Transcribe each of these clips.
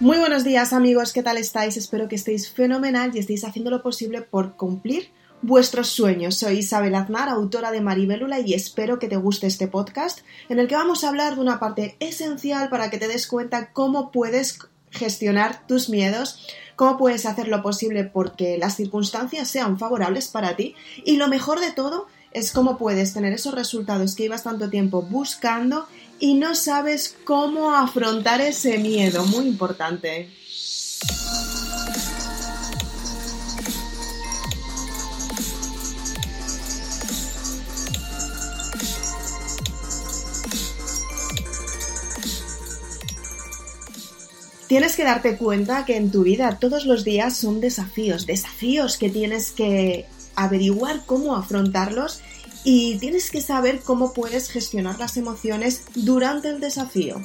Muy buenos días amigos, ¿qué tal estáis? Espero que estéis fenomenal y estéis haciendo lo posible por cumplir vuestros sueños. Soy Isabel Aznar, autora de Maribélula y espero que te guste este podcast en el que vamos a hablar de una parte esencial para que te des cuenta cómo puedes gestionar tus miedos, cómo puedes hacer lo posible porque las circunstancias sean favorables para ti y lo mejor de todo es cómo puedes tener esos resultados que llevas tanto tiempo buscando y no sabes cómo afrontar ese miedo, muy importante. Tienes que darte cuenta que en tu vida todos los días son desafíos, desafíos que tienes que averiguar cómo afrontarlos y tienes que saber cómo puedes gestionar las emociones durante el desafío.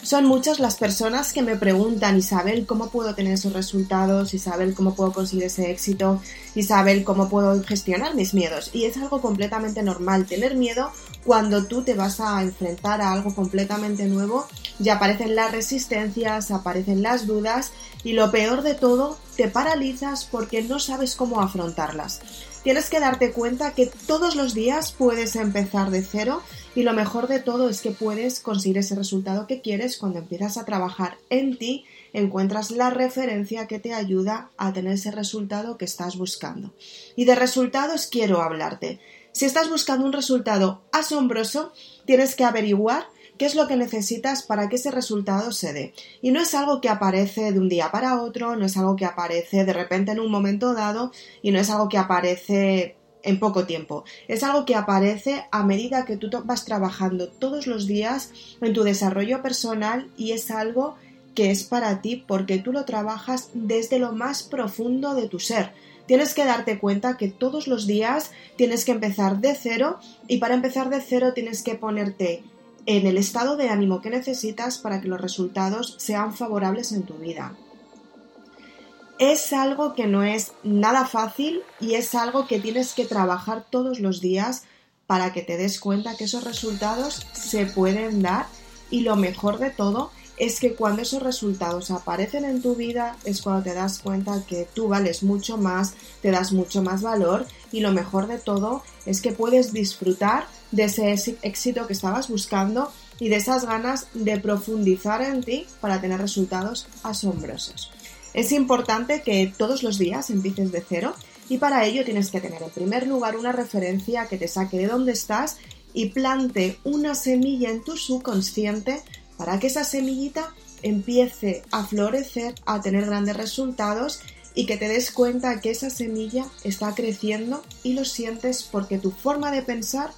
Son muchas las personas que me preguntan, Isabel, ¿cómo puedo tener esos resultados? Isabel, ¿cómo puedo conseguir ese éxito? Isabel, ¿cómo puedo gestionar mis miedos? Y es algo completamente normal. Tener miedo cuando tú te vas a enfrentar a algo completamente nuevo, ya aparecen las resistencias, aparecen las dudas y lo peor de todo, te paralizas porque no sabes cómo afrontarlas. Tienes que darte cuenta que todos los días puedes empezar de cero y lo mejor de todo es que puedes conseguir ese resultado que quieres cuando empiezas a trabajar en ti, encuentras la referencia que te ayuda a tener ese resultado que estás buscando. Y de resultados quiero hablarte. Si estás buscando un resultado asombroso, tienes que averiguar qué es lo que necesitas para que ese resultado se dé. Y no es algo que aparece de un día para otro, no es algo que aparece de repente en un momento dado y no es algo que aparece en poco tiempo. Es algo que aparece a medida que tú vas trabajando todos los días en tu desarrollo personal y es algo que es para ti porque tú lo trabajas desde lo más profundo de tu ser. Tienes que darte cuenta que todos los días tienes que empezar de cero y para empezar de cero tienes que ponerte en el estado de ánimo que necesitas para que los resultados sean favorables en tu vida. Es algo que no es nada fácil y es algo que tienes que trabajar todos los días para que te des cuenta que esos resultados se pueden dar y lo mejor de todo es que cuando esos resultados aparecen en tu vida es cuando te das cuenta que tú vales mucho más, te das mucho más valor y lo mejor de todo es que puedes disfrutar de ese éxito que estabas buscando y de esas ganas de profundizar en ti para tener resultados asombrosos. Es importante que todos los días empieces de cero y para ello tienes que tener en primer lugar una referencia que te saque de donde estás y plante una semilla en tu subconsciente para que esa semillita empiece a florecer, a tener grandes resultados y que te des cuenta que esa semilla está creciendo y lo sientes porque tu forma de pensar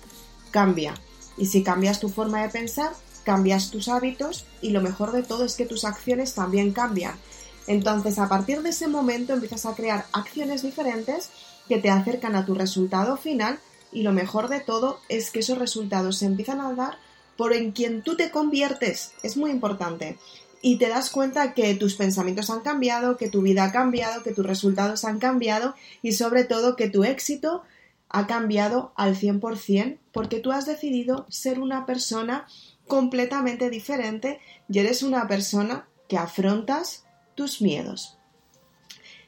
cambia. Y si cambias tu forma de pensar, cambias tus hábitos y lo mejor de todo es que tus acciones también cambian. Entonces, a partir de ese momento empiezas a crear acciones diferentes que te acercan a tu resultado final y lo mejor de todo es que esos resultados se empiezan a dar por en quien tú te conviertes. Es muy importante. Y te das cuenta que tus pensamientos han cambiado, que tu vida ha cambiado, que tus resultados han cambiado y sobre todo que tu éxito ha cambiado al 100% porque tú has decidido ser una persona completamente diferente y eres una persona que afrontas tus miedos.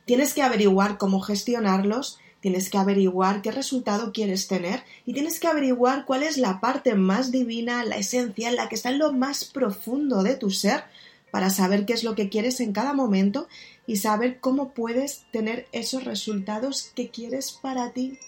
Tienes que averiguar cómo gestionarlos tienes que averiguar qué resultado quieres tener y tienes que averiguar cuál es la parte más divina, la esencia, la que está en lo más profundo de tu ser para saber qué es lo que quieres en cada momento y saber cómo puedes tener esos resultados que quieres para ti.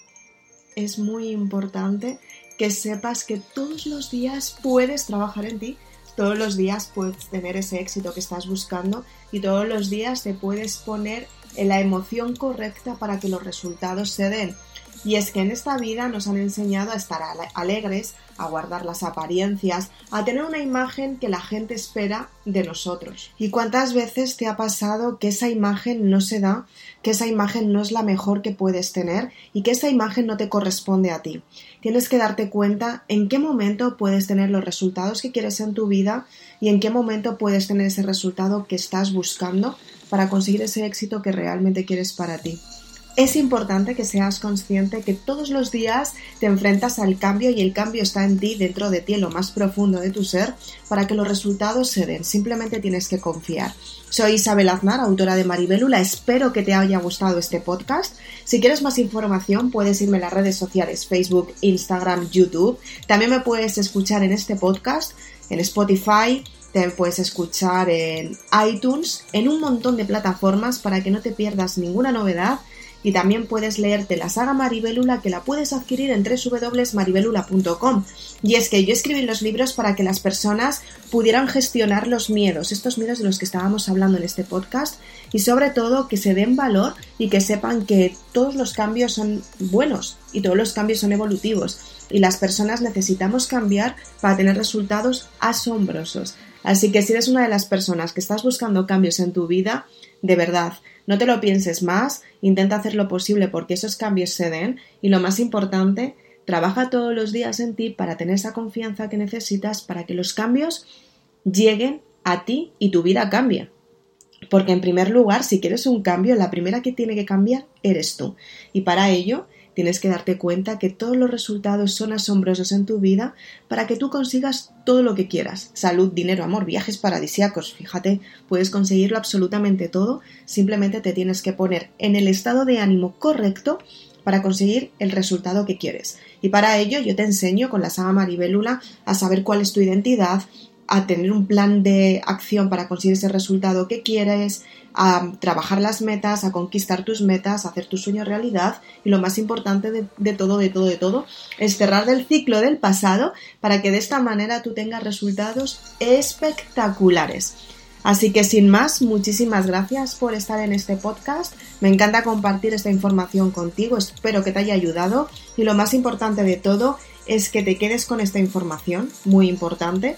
Es muy importante que sepas que todos los días puedes trabajar en ti, todos los días puedes tener ese éxito que estás buscando y todos los días te puedes poner la emoción correcta para que los resultados se den. Y es que en esta vida nos han enseñado a estar alegres, a guardar las apariencias, a tener una imagen que la gente espera de nosotros. ¿Y cuántas veces te ha pasado que esa imagen no se da, que esa imagen no es la mejor que puedes tener y que esa imagen no te corresponde a ti? Tienes que darte cuenta en qué momento puedes tener los resultados que quieres en tu vida y en qué momento puedes tener ese resultado que estás buscando para conseguir ese éxito que realmente quieres para ti. es importante que seas consciente que todos los días te enfrentas al cambio y el cambio está en ti, dentro de ti, en lo más profundo de tu ser, para que los resultados se den. Simplemente tienes que confiar. Soy Isabel Aznar, autora de Maribelula. Espero que te haya gustado este podcast. Si quieres más información, puedes irme a las redes sociales Facebook, Instagram, YouTube. También me puedes escuchar en este podcast, en Spotify, te puedes escuchar en iTunes, en un montón de plataformas para que no te pierdas ninguna novedad y también puedes leerte la saga Maribelula que la puedes adquirir en www.maribelula.com. Y es que yo escribí los libros para que las personas pudieran gestionar los miedos, estos miedos de los que estábamos hablando en este podcast, y sobre todo que se den valor y que sepan que todos los cambios son buenos y todos los cambios son evolutivos. Y las personas necesitamos cambiar para tener resultados asombrosos. Así que si eres una de las personas que estás buscando cambios en tu vida, de verdad, no te lo pienses más, intenta hacer lo posible porque esos cambios se den y lo más importante, trabaja todos los días en ti para tener esa confianza que necesitas para que los cambios lleguen a ti y tu vida cambie. Porque en primer lugar, si quieres un cambio, la primera que tiene que cambiar eres tú. Y para ello Tienes que darte cuenta que todos los resultados son asombrosos en tu vida para que tú consigas todo lo que quieras. Salud, dinero, amor, viajes paradisíacos. Fíjate, puedes conseguirlo absolutamente todo. Simplemente te tienes que poner en el estado de ánimo correcto para conseguir el resultado que quieres. Y para ello yo te enseño con la saga Maribelula a saber cuál es tu identidad, a tener un plan de acción para conseguir ese resultado que quieres, a trabajar las metas, a conquistar tus metas, a hacer tu sueño realidad y lo más importante de, todo, de todo, de todo, es cerrar el ciclo del pasado para que de esta manera tú tengas resultados espectaculares. Así que sin más, muchísimas gracias por estar en este podcast. Me encanta compartir esta información contigo, espero que te haya ayudado y lo más importante de todo es que te quedes con esta información, muy importante,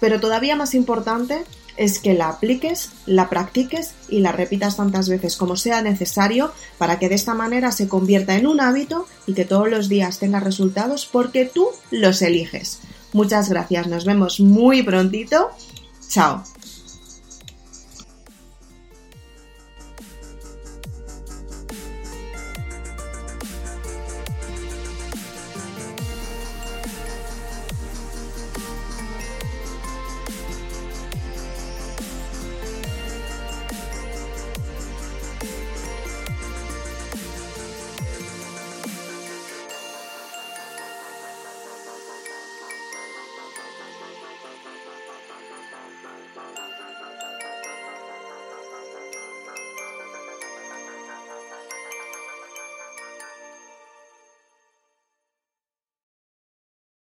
pero todavía más importante es que la apliques, la practiques y la repitas tantas veces como sea necesario para que de esta manera se convierta en un hábito y que todos los días tengas resultados porque tú los eliges. Muchas gracias, nos vemos muy prontito. Chao.